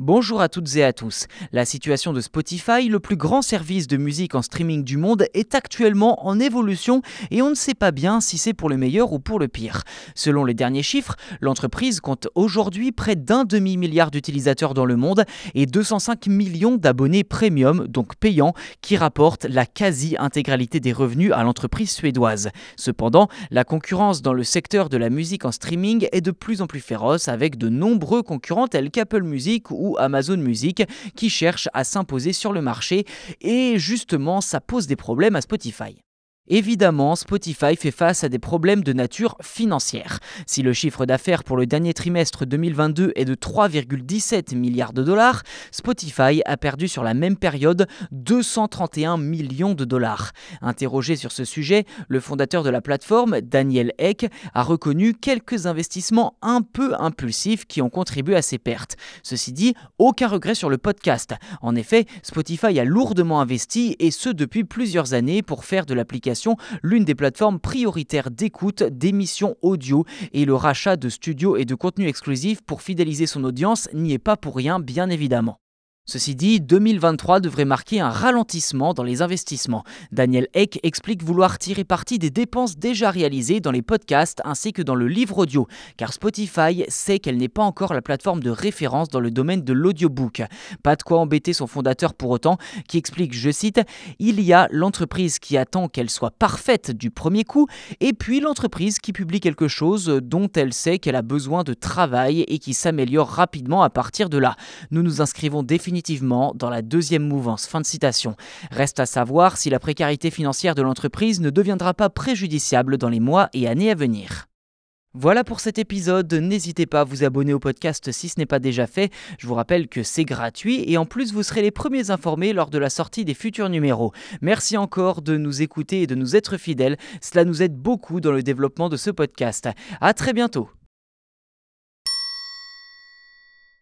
Bonjour à toutes et à tous. La situation de Spotify, le plus grand service de musique en streaming du monde, est actuellement en évolution et on ne sait pas bien si c'est pour le meilleur ou pour le pire. Selon les derniers chiffres, l'entreprise compte aujourd'hui près d'un demi-milliard d'utilisateurs dans le monde et 205 millions d'abonnés premium, donc payants, qui rapportent la quasi-intégralité des revenus à l'entreprise suédoise. Cependant, la concurrence dans le secteur de la musique en streaming est de plus en plus féroce avec de nombreux concurrents tels qu'Apple Music ou ou Amazon Music qui cherchent à s'imposer sur le marché et justement ça pose des problèmes à Spotify. Évidemment, Spotify fait face à des problèmes de nature financière. Si le chiffre d'affaires pour le dernier trimestre 2022 est de 3,17 milliards de dollars, Spotify a perdu sur la même période 231 millions de dollars. Interrogé sur ce sujet, le fondateur de la plateforme, Daniel Eck, a reconnu quelques investissements un peu impulsifs qui ont contribué à ces pertes. Ceci dit, aucun regret sur le podcast. En effet, Spotify a lourdement investi et ce depuis plusieurs années pour faire de l'application l'une des plateformes prioritaires d'écoute d'émissions audio et le rachat de studios et de contenus exclusifs pour fidéliser son audience n'y est pas pour rien bien évidemment. Ceci dit, 2023 devrait marquer un ralentissement dans les investissements. Daniel Eck explique vouloir tirer parti des dépenses déjà réalisées dans les podcasts ainsi que dans le livre audio, car Spotify sait qu'elle n'est pas encore la plateforme de référence dans le domaine de l'audiobook. Pas de quoi embêter son fondateur pour autant, qui explique, je cite, Il y a l'entreprise qui attend qu'elle soit parfaite du premier coup, et puis l'entreprise qui publie quelque chose dont elle sait qu'elle a besoin de travail et qui s'améliore rapidement à partir de là. Nous nous inscrivons définitivement définitivement dans la deuxième mouvance. Fin de citation. Reste à savoir si la précarité financière de l'entreprise ne deviendra pas préjudiciable dans les mois et années à venir. Voilà pour cet épisode, n'hésitez pas à vous abonner au podcast si ce n'est pas déjà fait, je vous rappelle que c'est gratuit et en plus vous serez les premiers informés lors de la sortie des futurs numéros. Merci encore de nous écouter et de nous être fidèles, cela nous aide beaucoup dans le développement de ce podcast. A très bientôt